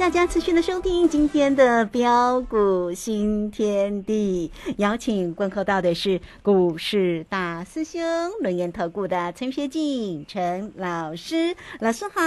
大家持续的收听今天的标股新天地。邀请观看到的是股市大师兄轮研投顾的陈学进陈老师，老师好。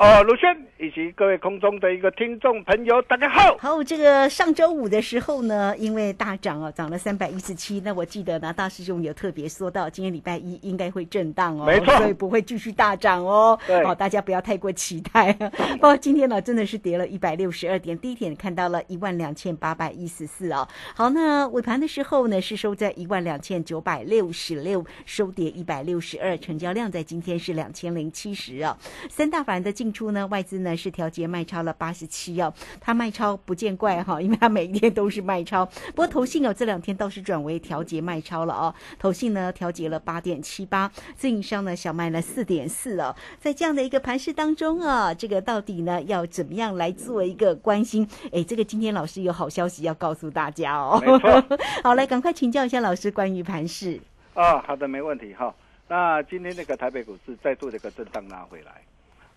哦，卢轩以及各位空中的一个听众朋友，大家好。好，这个上周五的时候呢，因为大涨哦，涨了三百一十七。那我记得呢，大师兄有特别说到，今天礼拜一应该会震荡哦，没错所以不会继续大涨哦。对好，大家不要太过期待。不过今天呢，真的是跌了一百六十二点，低点看到了一万两千八百一十四哦。好，那尾盘的时候呢，是收在一万两千九百六十六，收跌一百六十二，成交量在今天是两千零七十哦。三大法人的进出呢，外资呢是调节卖超了八十七哦，它卖超不见怪哈，因为它每一天都是卖超。不过投信哦这两天倒是转为调节卖超了哦，投信呢调节了八点七八，自营商呢小卖了四点四哦，在这样的一个盘势当中啊，这个到底呢要怎么样来做一个关心？哎，这个今天老师有好消息要告诉大家哦。好，来赶快请教一下老师关于盘市。啊，好的，没问题哈。那今天那个台北股市再度的一个震荡拉回来，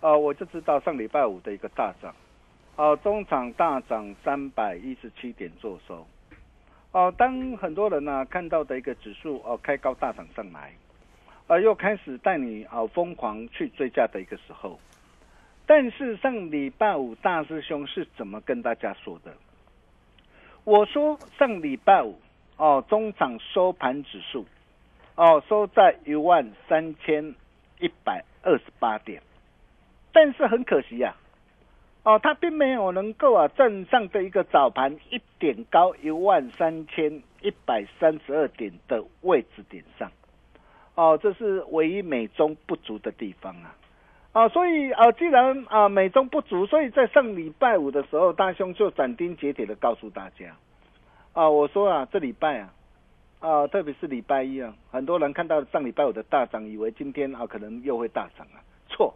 呃，我就知道上礼拜五的一个大涨，哦、中场大涨三百一十七点做收，哦、当很多人呢、看到的一个指数哦、开高大涨上来，呃，又开始带你啊、疯狂去追价的一个时候，但是上礼拜五大师兄是怎么跟大家说的？我说上礼拜五哦，中场收盘指数哦收在一万三千一百二十八点，但是很可惜呀、哦，它并没有能够啊站上的一个早盘一点高一万三千一百三十二点的位置点上，哦，这是唯一美中不足的地方啊。啊，所以啊，既然啊美中不足，所以在上礼拜五的时候，大兄就斩钉截铁的告诉大家，啊，我说啊，这礼拜啊，啊，特别是礼拜一啊，很多人看到上礼拜五的大涨，以为今天啊可能又会大涨啊，错，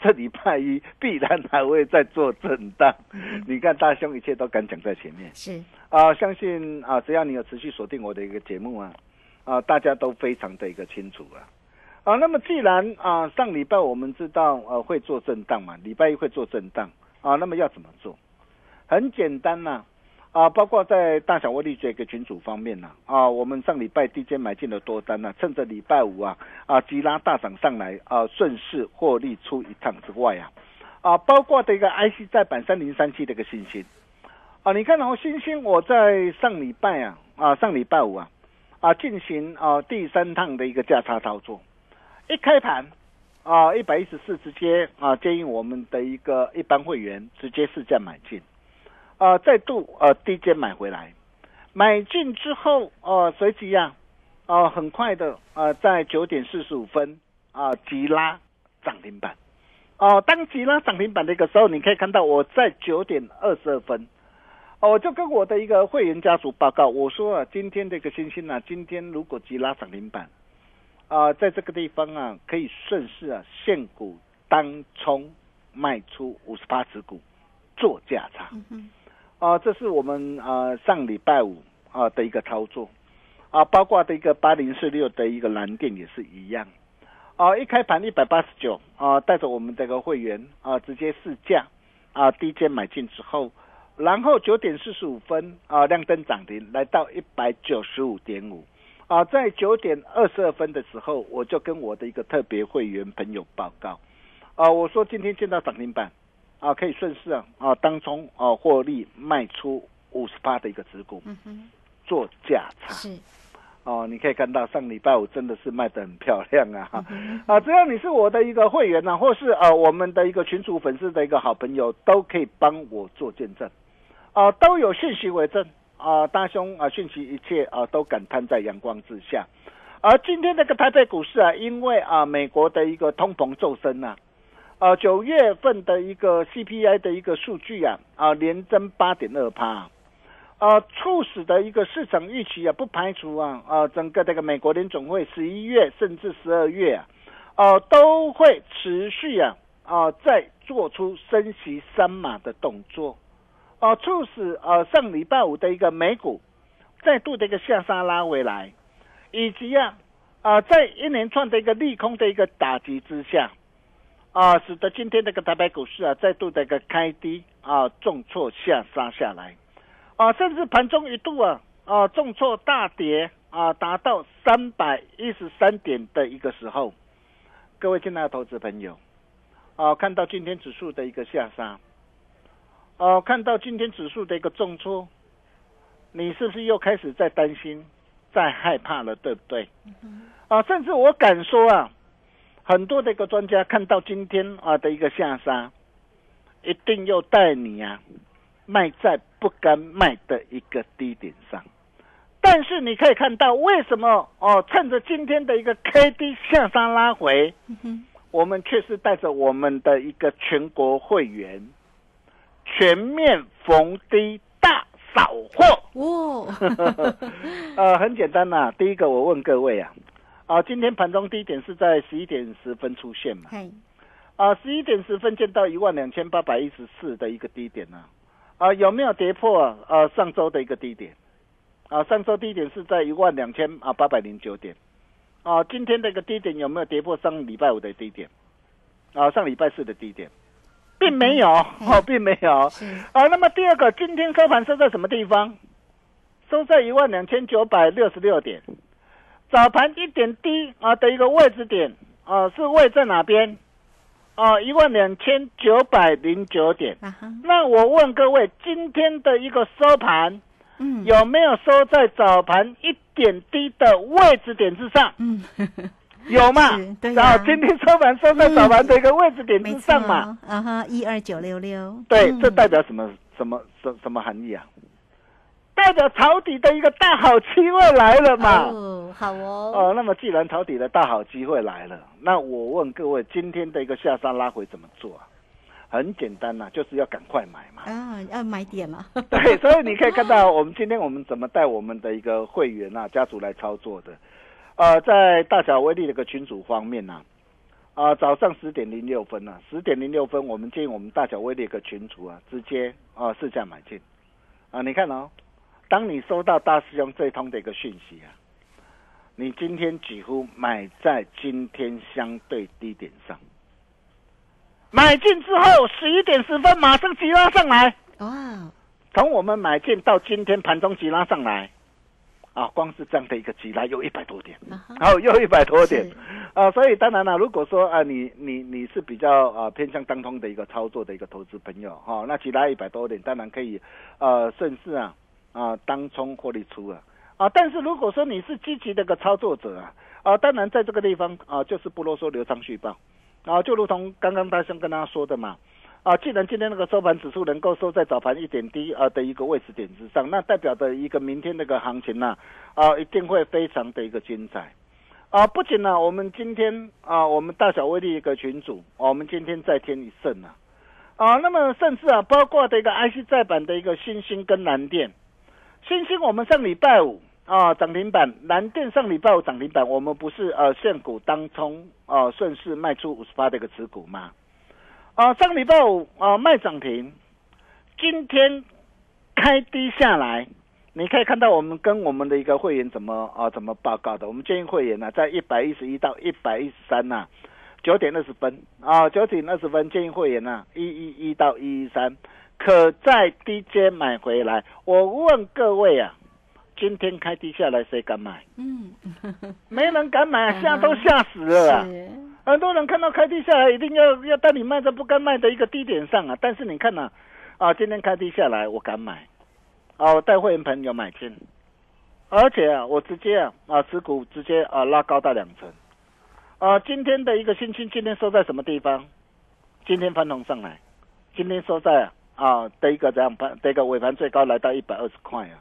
这礼拜一必然还会再做震荡。你看大兄一切都敢讲在前面。是。啊，相信啊，只要你有持续锁定我的一个节目啊，啊，大家都非常的一个清楚啊。啊，那么既然啊上礼拜我们知道呃会做震荡嘛，礼拜一会做震荡啊，那么要怎么做？很简单呐、啊，包括在大小威力这个群组方面呢、啊，我们上礼拜低阶买进了多单呐、趁着礼拜五啊啊急拉大涨上来啊，顺势获利出一趟之外啊啊，包括的一个 IC 再版三零三七的一个信心啊，你看哦，星星我在上礼拜啊啊上礼拜五啊啊进行啊第三趟的一个价差操作。一开盘啊，一百一十四直接啊建议我们的一个一般会员直接市价买进，啊再度呃低阶买回来，买进之后呃随即呀啊很快的啊在九点四十五分啊急拉涨停板，哦、当急拉涨停板的一个时候，你可以看到我在九点二十二分。哦，我就跟我的一个会员家属报告，我说啊，今天这个星星啊，今天如果急拉涨停板，啊、在这个地方啊，可以顺势啊，现股当冲卖出五十八持股，做价差。啊、这是我们啊、上礼拜五啊、的一个操作啊，包括的一个八零四六的一个蓝电也是一样。啊，一开盘一百八十九啊，带着我们这个会员啊，直接试价啊，低阶买进之后然后九点四十五分啊亮灯涨停，来到一百九十五点五。啊，在九点二十二分的时候，我就跟我的一个特别会员朋友报告，啊，我说今天见到涨停板，啊，可以顺势啊，啊，当冲啊获利卖出五十八的一个持股，嗯哼，做价差。是，哦，你可以看到上礼拜五真的是卖得很漂亮啊！啊，只要你是我的一个会员呢、或是呃我们的一个群主粉丝的一个好朋友，都可以帮我做见证，啊，都有讯息为证啊，大兄啊，讯息一切啊都感叹在阳光之下。而今天这个台北股市啊，因为啊美国的一个通膨骤升呐、啊，呃九月份的一个 CPI 的一个数据啊啊连增八点二趴。呃，促使的一个市场预期啊，不排除啊，啊，整个这个美国联总会十一月甚至十二月啊，呃，都会持续啊，啊，再做出升息三码的动作，啊，促使呃上礼拜五的一个美股再度的一个下杀拉回来，以及啊，啊，在一连串的一个利空的一个打击之下，啊，使得今天这个台北股市啊，再度的一个开低啊，重挫下杀下来。啊，甚至盘中一度啊啊重挫大跌啊，达到三百一十三点的一个时候，各位亲爱的投资朋友，啊，看到今天指数的一个下杀，哦、看到今天指数的一个重挫，你是不是又开始在担心、在害怕了，对不对？啊，甚至我敢说啊，很多的一个专家看到今天啊的一个下杀，一定又带你啊。卖在不该卖的一个低点上，但是你可以看到，为什么哦？趁着今天的一个 K D 下杀拉回，我们却是带着我们的一个全国会员全面逢低大扫货。哦，呃，很简单呐、第一个，我问各位啊，啊，今天盘中低点是在十一点十分出现嘛？嗨，啊，十一点十分见到一万两千八百一十四的一个低点呢、啊，有没有跌破啊？呃，上周的一个低点，啊，上周低点是在一万两千啊八百零九点，啊，今天的一个低点有没有跌破上礼拜五的低点？啊，上礼拜四的低点，并没有，哦，并没有。啊，那么第二个，今天收盘收在什么地方？收在一万两千九百六十六点，早盘一点低啊的一个位置点啊，是位在哪边？啊，一万两千九百零九点。那我问各位，今天的一个收盘嗯，有没有收在早盘一点低的位置点之上？嗯，有嘛是？对呀啊，今天收盘收在早盘的一个位置点之上嘛？，啊哈，一二九六六，对，嗯这代表什么什么什什么含义啊？代表抄底的一个大好机会来了嘛？哦，好哦，哦，那么既然抄底的大好机会来了，那我问各位，今天的一个下杀拉回怎么做啊？很简单呐、就是要赶快买嘛。啊，要买点嘛，对，所以你可以看到，我们今天我们怎么带我们的一个会员啊家族来操作的。呃，在大小威力的一个群组方面呢、啊，早上十点零六分呢、啊，十点零六分，我们建议我们大小威力的群组啊，直接啊试价买进啊。你看哦，当你收到大师兄这一通的一个讯息啊，你今天几乎买在今天相对低点上，买进之后十一点十分马上急拉上来。哇，从我们买进到今天盘中急拉上来，啊，光是这样的一个急拉又一百多点，然后又一百多点，啊，所以当然了，如果说啊，你你你是比较啊偏向当通的一个操作的一个投资朋友哈、那急拉一百多点，当然可以呃顺势啊啊当冲获利出啊。啊，但是如果说你是积极的一个操作者啊啊，当然在这个地方啊就是不啰嗦，留长续报。啊，就如同刚刚大兄跟大家说的嘛。啊，既然今天那个收盘指数能够收在早盘一点低啊的一个位置点之上，那代表的一个明天那个行情呢、啊，一定会非常的一个精彩。啊，不仅呢、我们今天啊，我们大小威力一个群组，我们今天再添一胜啊，啊，那么甚至啊，包括的一个 IC 再版的一个新兴跟蓝电，新兴我们上礼拜五啊涨停板，蓝电上礼拜五涨停板，我们不是呃现股当冲啊顺势卖出五十八的一个持股吗？啊，上礼拜五啊卖涨停，今天开低下来，你可以看到我们跟我们的一个会员怎么啊怎么报告的。我们建议会员呢、在一百一十一到一百一十三呐，九点二十分啊，九点二十分建议会员呢、一一一到一一三，可在低阶买回来。我问各位啊，今天开低下来，谁敢买？嗯，没人敢买，吓都吓死了啊！很多人看到开低下来，一定要要带你卖在不该卖的一个低点上啊。但是你看呐、啊，今天开低下来，我敢买，啊，我带会员朋友买进，而且啊，我直接啊啊持股直接啊拉高到两成，啊，今天的一个新青今天收在什么地方？今天翻红上来，今天收在啊啊的一个这样盘的一个尾盘最高来到一百二十块啊，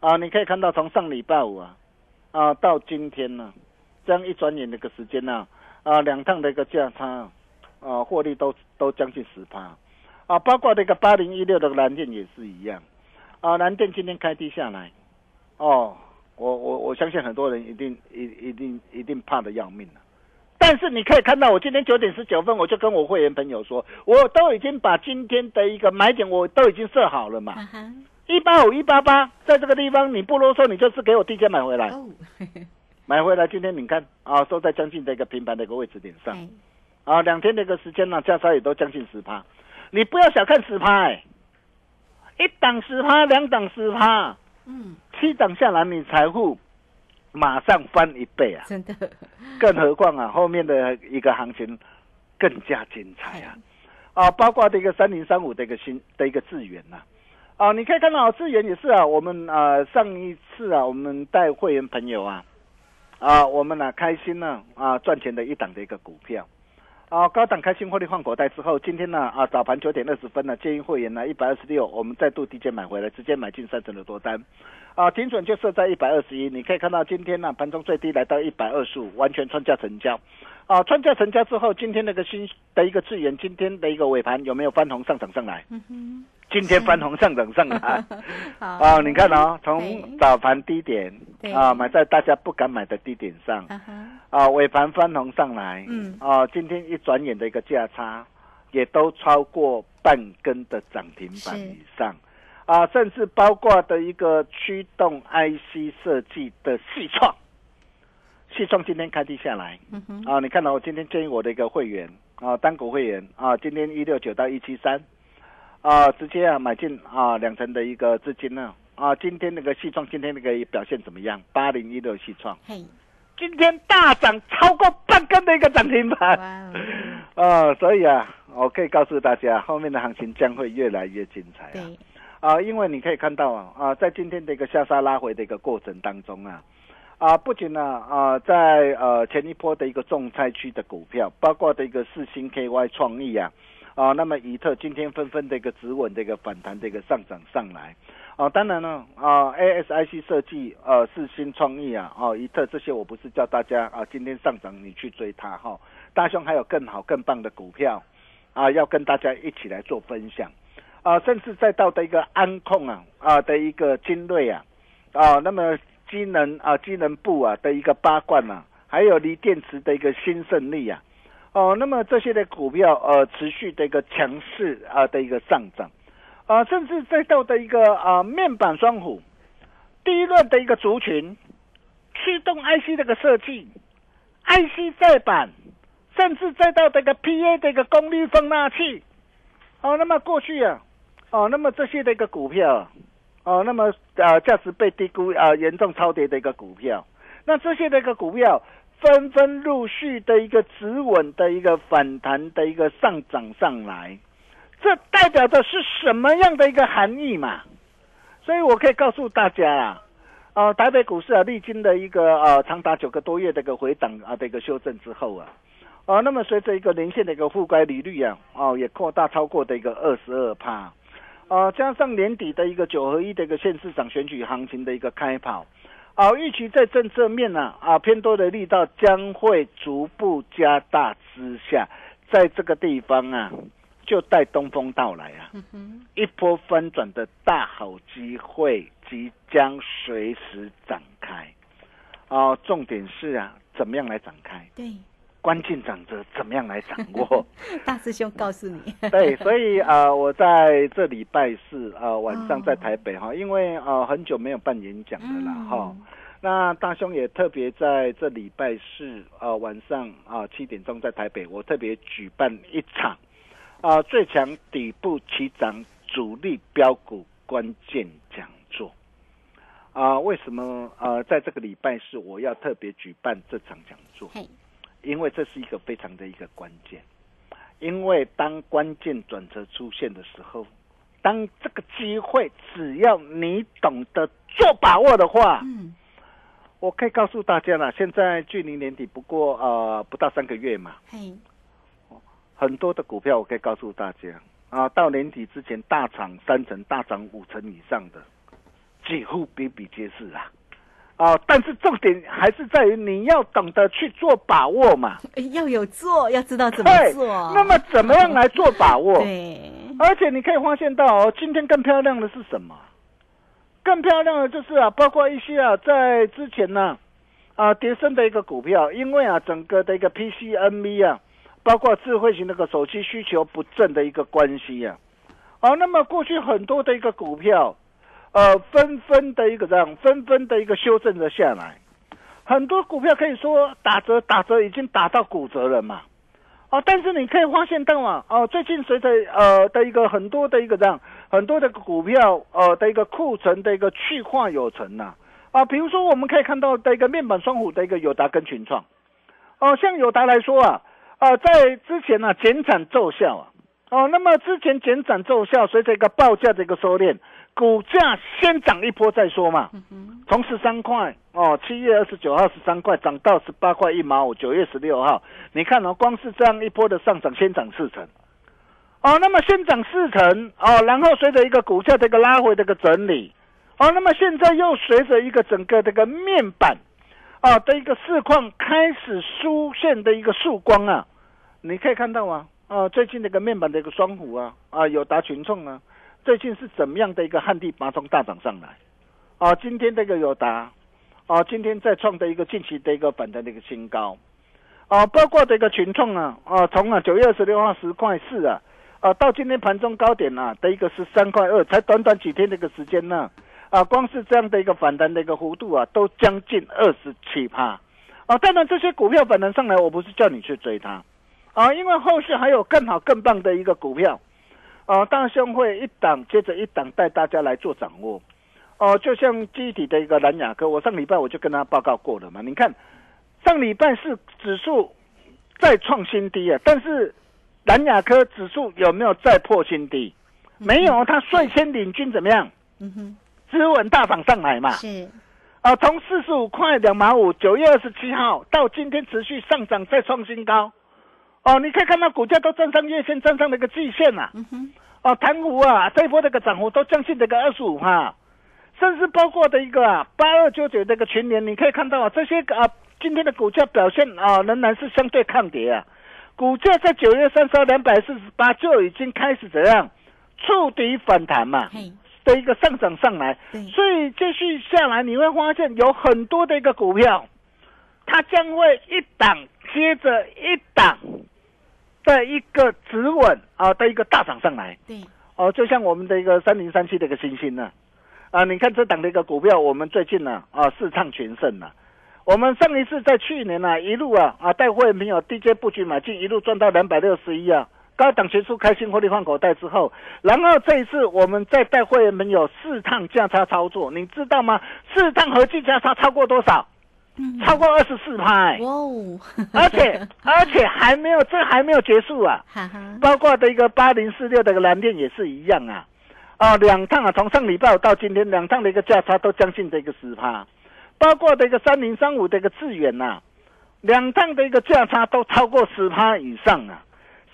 啊，你可以看到从上礼拜五啊啊到今天呢、这样一转眼的一个时间呢、啊，两趟的一个价差，啊，获利都都将近十趴，啊，包括这个八零一六的蓝电也是一样，啊，蓝电今天开低下来，哦，我我我相信很多人一定一一定一定怕的要命了、但是你可以看到，我今天九点十九分，我就跟我会员朋友说，我都已经把今天的一个买点我都已经设好了嘛，一八五一八八，在这个地方你不啰嗦，你就是给我低价买回来。哦，买回来，今天你看啊，收在将近的一个平盘的一个位置点上。哎。啊，两天的一个时间呢，价差也都将近十趴。你不要小看十趴，哎，一档十趴，两档十趴，嗯，七档下来，你财富马上翻一倍啊！真的，更何况啊，后面的一个行情更加精彩啊！啊，包括这个三零三五的一个新的一个资源呐、啊，你可以看到资源也是啊，我们啊上一次啊，我们带会员朋友啊，啊我们呢、开心呢啊赚钱的一档的一个股票。啊，高档开心获利换口袋之后，今天呢啊早盘九点二十分呢，建议会员呢一百二十六，我们再度低阶买回来，直接买进三成的多单，啊，停准就设在一百二十一。你可以看到今天呢盘中最低来到一百二十五，完全穿价成交。啊，穿价成交之后，今天那个新的一个智源，今天的一个尾盘有没有翻红上涨上来？嗯哼，今天翻红上涨上来。啊，你看哦，哎。从早盘低点对。啊买在大家不敢买的低点上，啊尾盘翻红上来，嗯。啊，今天一转眼的一个价差，也都超过半根的涨停板以上，啊，甚至包括的一个驱动 IC 设计的细创，细创今天开低下来，嗯，啊，你看到我今天建议我的一个会员啊，单股会员啊，今天一六九到一七三，啊，直接啊买进啊两成的一个资金呢，啊，今天那个细创今天那个表现怎么样？八零一六细创。嘿，今天大涨超过半根的一个涨停板，哇 啊，所以啊，我可以告诉大家，后面的行情将会越来越精彩啊！对，啊，因为你可以看到啊，啊，在今天的一个下杀拉回的一个过程当中啊，啊，不仅呢啊，在呃前一波的一个重灾区的股票，包括的一个四星 KY 创意啊，啊，那么以特今天纷纷的一个止稳的一个反弹的一个上涨上来，啊，当然呢，啊，ASIC 设计呃四新创意啊，哦怡特这些我不是叫大家啊今天上涨你去追它哈、大兄还有更好更棒的股票啊，要跟大家一起来做分享。啊，甚至再到的一个安控啊啊的一个精锐啊啊，那么机能啊机能部啊的一个八冠啊，还有锂电池的一个新胜利啊，哦，那么这些的股票呃持续的一个强势啊的一个上涨啊，甚至再到的一个啊面板双虎，第一轮的一个族群，驱动 IC 这个设计，IC 再版，甚至再到这个 PA 的一个功率放大器。哦，那么过去啊，哦，那么这些的一个股票，哦，那么呃价值被低估啊、严重超跌的一个股票，那这些的一个股票纷纷陆续的一个止稳的一个反弹的一个上涨上来，这代表的是什么样的一个含义嘛？所以我可以告诉大家啊，呃，台北股市啊，历经了一个呃长达九个多月的一个回档啊的一个修正之后啊，啊，那么随着一个连线的一个覆盖利率啊，哦，也扩大超过的一个二十二帕，啊，加上年底的一个九合一的一个县市长选举行情的一个开跑，啊，预期在政策面呢啊偏多的力道将会逐步加大之下，在这个地方啊，就待东风到来啊，嗯，一波翻转的大好机会即将随时展开，啊，重点是啊，怎么样来展开？对，关键转折怎么样来掌握？大师兄告诉你，对，所以啊、呃我在这礼拜四啊、呃晚上在台北哈，因为啊、呃很久没有办演讲了啦哈、嗯那大兄也特别在这礼拜四啊、呃晚上啊七、点钟在台北，我特别举办一场啊、最强底部起涨主力标股关键讲座。啊，为什么呃，在这个礼拜四我要特别举办这场讲座？嘿，因为这是一个非常的一个关键。因为当关键转折出现的时候，当这个机会只要你懂得做把握的话，嗯，我可以告诉大家了，现在距离年底不过呃不到三个月嘛，嘿，很多的股票我可以告诉大家啊，到年底之前大涨三成、大涨五成以上的，几乎比比皆是啊。啊，但是重点还是在于你要懂得去做把握嘛。哎 要有做，要知道怎么做。，那么怎么样来做把握？对，而且你可以发现到哦，今天更漂亮的是什么？更漂亮的就是啊，包括一些啊，在之前呢啊跌升的一个股票，因为啊整个的一个 PCNV 啊，包括智慧型那个手机需求不振的一个关系啊，啊，那么过去很多的一个股票，呃，纷纷的一个这样，纷纷的一个修正了下来，很多股票可以说打折打折已经打到骨折了嘛。哦，但是你可以发现到啊，哦，最近随着呃的一个很多的一个这样很多的股票呃的一个库存的一个去化有成呐。啊，比如说我们可以看到的一个面板双虎的一个友达跟群创，哦，像友达来说啊，啊，在之前呢、减产奏效啊，哦，那么之前减产奏效，随着一个报价的一个收敛，股价先涨一波再说嘛，从十三块哦，七月二十九号十三块涨到十八块一毛五，九月十六号，你看哦，光是这样一波的上涨，先涨四成，哦，那么先涨四成哦，然后随着一个股价的一个拉回的一个整理，哦，那么现在又随着一个整个这个面板啊的一个市况开始出现的一个曙光啊，你可以看到啊，啊，最近那个面板的一个双虎啊，啊，友达群众啊，最近是怎么样的一个旱地拔葱大涨上来？啊，今天这个友达，啊，今天再创的一个近期的一个反弹的一个新高，啊，包括这个群创啊，啊，从啊九月二十六号十块四啊，啊，到今天盘中高点啊的一个十三块二，才短短几天的一个时间呢，啊，光是这样的一个反弹的一个幅度啊，都将近二十七趴，啊，当然这些股票反弹上来，我不是叫你去追它，啊，因为后续还有更好更棒的一个股票，啊，大兄会一档接着一档带大家来做掌握。哦，就像基体的一个蓝雅科，我上礼拜我就跟他报告过了嘛。你看，上礼拜是指数再创新低啊，但是蓝雅科指数有没有再破新低？没有，它率先领军怎么样？嗯哼，支稳大涨上来嘛。是，啊，从四十五块两毛五，九月二十七号到今天持续上涨，再创新高。哦，你可以看到股价都站上月线，站上那个季线呐、嗯，哦，潭湖啊，这一波这个涨幅都将近这个二十五哈，甚至包括的一个啊八二九九这个群联，你可以看到啊这些啊今天的股价表现啊仍然是相对抗跌啊，股价在九月三十号两百四十八就已经开始怎样触底反弹嘛嘿，的一个上涨上来，所以继续下来你会发现有很多的一个股票，它将会一档接着一档的一个止稳啊的一个大涨上来。对，哦，就像我们的一个三零三七的一个星星呢，啊，你看这档的一个股票，我们最近呢啊四唱全胜了。我们上一次在去年呢、一路啊啊带会员朋友 DJ 布局买进，一路赚到两百六十一啊，高档结束开心获利换口袋之后，然后这一次我们再带会员朋友四趟价差操作，你知道吗？四趟合计价差超过多少？嗯。超过二十四趴，哇哦，而且而且还没有，这还没有结束啊！包括的一个八零四六的一个蓝电也是一样啊，啊，两趟啊，从上礼拜五到今天两趟的一个价差都将近这个十趴，包括的一个三零三五的一个致远呐，两趟的一个价差都超过十趴以上啊，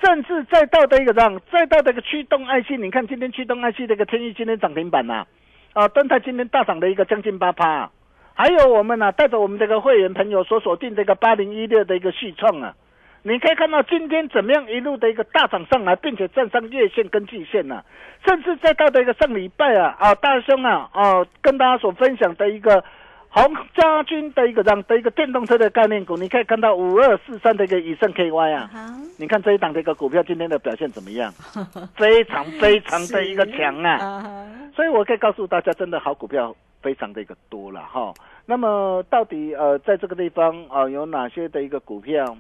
甚至再到的一个让再到的一个驱动 IC，你看今天驱动 IC 的一个天域今天涨停板呐、啊，敦泰今天大涨的一个将近八趴、还有我们呢、带着我们这个会员朋友所锁定这个八零一六的一个续创啊，你可以看到今天怎么样一路的一个大涨上来，并且站上月线跟季线啊、甚至再到的一个上礼拜啊啊大兄啊啊跟大家所分享的一个红家军的一个让的一个电动车的概念股，你可以看到五二四三的一个以盛 KY 啊，好，你看这一档的一个股票今天的表现怎么样？非常非常的一个强啊！所以我可以告诉大家，真的好股票非常的一个多了哈。那么到底呃，在这个地方啊、呃，有哪些的一个股票，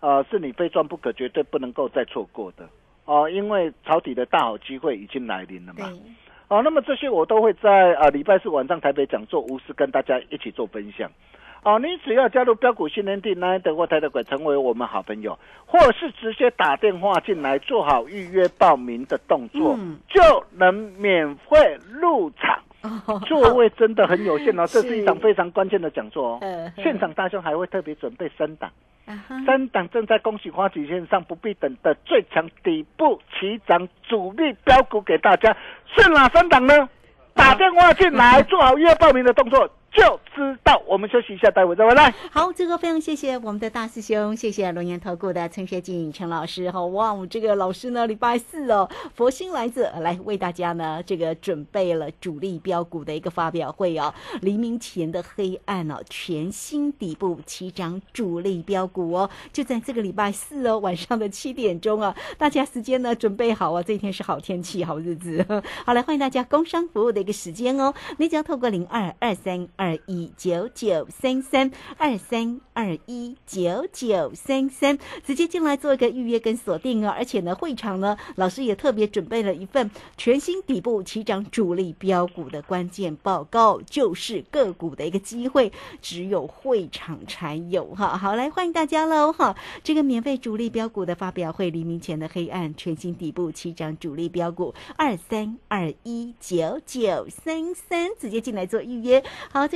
呃，是你非赚不可，绝对不能够再错过的哦，因为抄底的大好机会已经来临了嘛。对，哦，那么这些我都会在啊礼拜四晚上台北讲座，无私跟大家一起做分享。哦，你只要加入标股训练地那德国台的鬼，成为我们好朋友，或是直接打电话进来做好预约报名的动作，嗯就能免费入场。哦座位真的很有限哦，这是是。一场非常关键的讲座哦。呃现场大兄还会特别准备三档，啊三档正在恭喜花旗线上不必等的最强底部起涨主力标股给大家，是哪三档呢？打电话进来，做好预约报名的动作就知道。我们休息一下，待会再回来。好，这个非常谢谢我们的大师兄，谢谢龙岩投顾的陈学静陈老师。好哇，我这个老师呢，礼拜四哦，佛心来着，来为大家呢这个准备了主力标股的一个发表会哦。黎明前的黑暗哦，全新底部起涨主力标股哦，就在这个礼拜四哦晚上的七点钟啊，大家时间呢准备好啊，这一天是好天气好日子。好，来欢迎大家工商服务的一个时间哦，你只要透过零二二三二二一九九三三二三二一九九三三直接进来做一个预约跟锁定哦，而且呢，会场呢，老师也特别准备了一份全新底部起涨主力标股的关键报告，就是个股的一个机会，只有会场才有哈。好，来欢迎大家喽哈！这个免费主力标股的发表会，黎明前的黑暗，全新底部起涨主力标股二三二一九九三三，直接进来做预约。好，这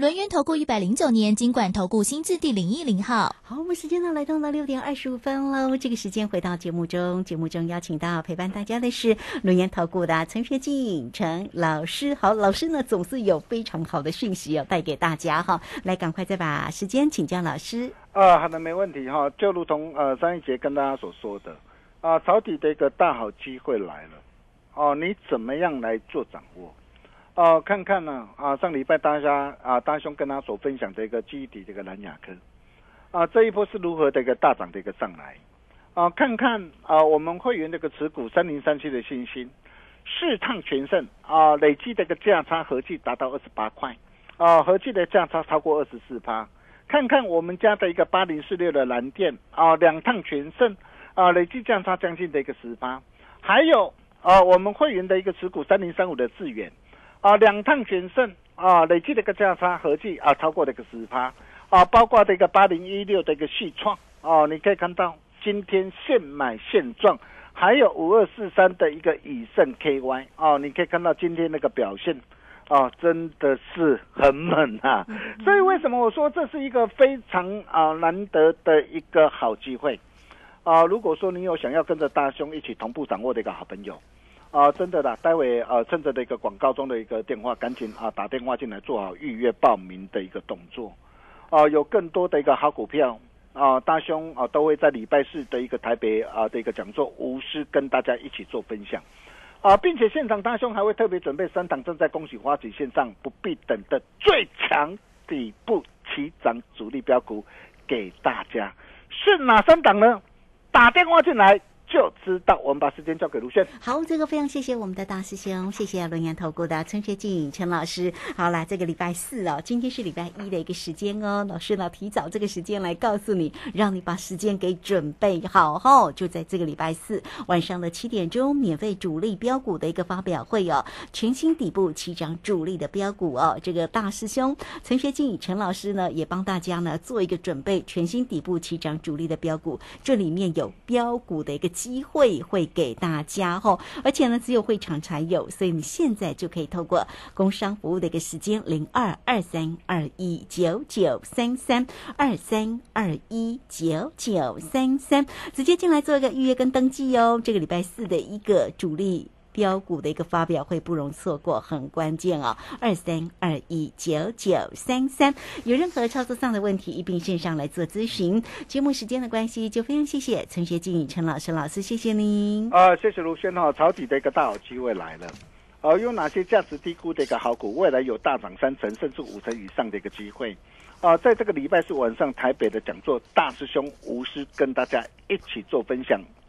轮源投顾一百零九年金管投顾新字第零一零号。好，我们时间呢来到了六点二十五分喽。这个时间回到节目中，节目中邀请到陪伴大家的是轮研投顾的陈学进陈老师。好，老师呢总是有非常好的讯息要带给大家哈。来，赶快再把时间请教老师。啊，好的，没问题哈。就如同呃上一节跟大家所说的，啊，抄底的一个大好机会来了，哦，你怎么样来做掌握？哦，看看呢，啊，上礼拜大家啊，大兄跟他所分享的一个记忆体这个蓝雅科，啊，这一波是如何的一个大涨的一个上来，啊，看看啊，我们会员这个持股三零三七的信心，四趟全胜啊，累计的一个价差合计达到二十八块，啊，合计的价差超过二十四趴。看看我们家的一个八零四六的蓝电啊，两趟全胜啊，累计价差将近的一个十八，还有啊，我们会员的一个持股三零三五的智远啊，两趟全胜啊，累计的一个价差合计啊，超过了一个十趴啊，包括这个八零一六的一个续创哦、你可以看到今天现买现赚，还有五二四三的一个以盛 KY 哦、你可以看到今天那个表现。哦，真的是很猛啊！所以为什么我说这是一个非常啊难得的一个好机会啊？如果说你有想要跟着大兄一起同步掌握的一个好朋友啊，真的啦，待会呃趁着的一个广告中的一个电话，赶紧啊打电话进来做好预约报名的一个动作啊，有更多的一个好股票啊，大兄啊都会在礼拜四的一个台北啊的一个讲座无私跟大家一起做分享。啊，并且现场大兄还会特别准备三档正在恭喜花旗线上不必等的最强底部起涨主力标股给大家，是哪三档呢？打电话进来就知道。我们把时间交给卢轩。好，这个非常谢谢我们的大师兄，谢谢轮研投顾的陈学静陈老师。好啦，这个礼拜四哦，今天是礼拜一的一个时间哦，老师呢提早这个时间来告诉你，让你把时间给准备好哈，就在这个礼拜四晚上的七点钟，免费主力标股的一个发表会哦，全新底部起涨主力的标股哦，这个大师兄陈学静陈老师呢也帮大家呢做一个准备，全新底部起涨主力的标股，这里面有标股的一个机会会给大家哦，而且呢只有会场才有，所以你现在就可以透过工商服务的一个时间零二二三二一九九三三二三二一九九三三，直接进来做一个预约跟登记哦。这个礼拜四的一个主力。标股的一个发表会不容错过，很关键哦。二三二一九九三三，有任何操作上的问题，一并线上来做咨询。节目时间的关系，就非常谢谢陈学静陈老师老师，谢谢您。啊，谢谢卢轩哈，抄底的一个大好机会来了。呃，有哪些价值低估的一个好股，未来有大涨三成甚至五成以上的一个机会？啊，在这个礼拜四晚上台北的讲座，大师兄吴师跟大家一起做分享，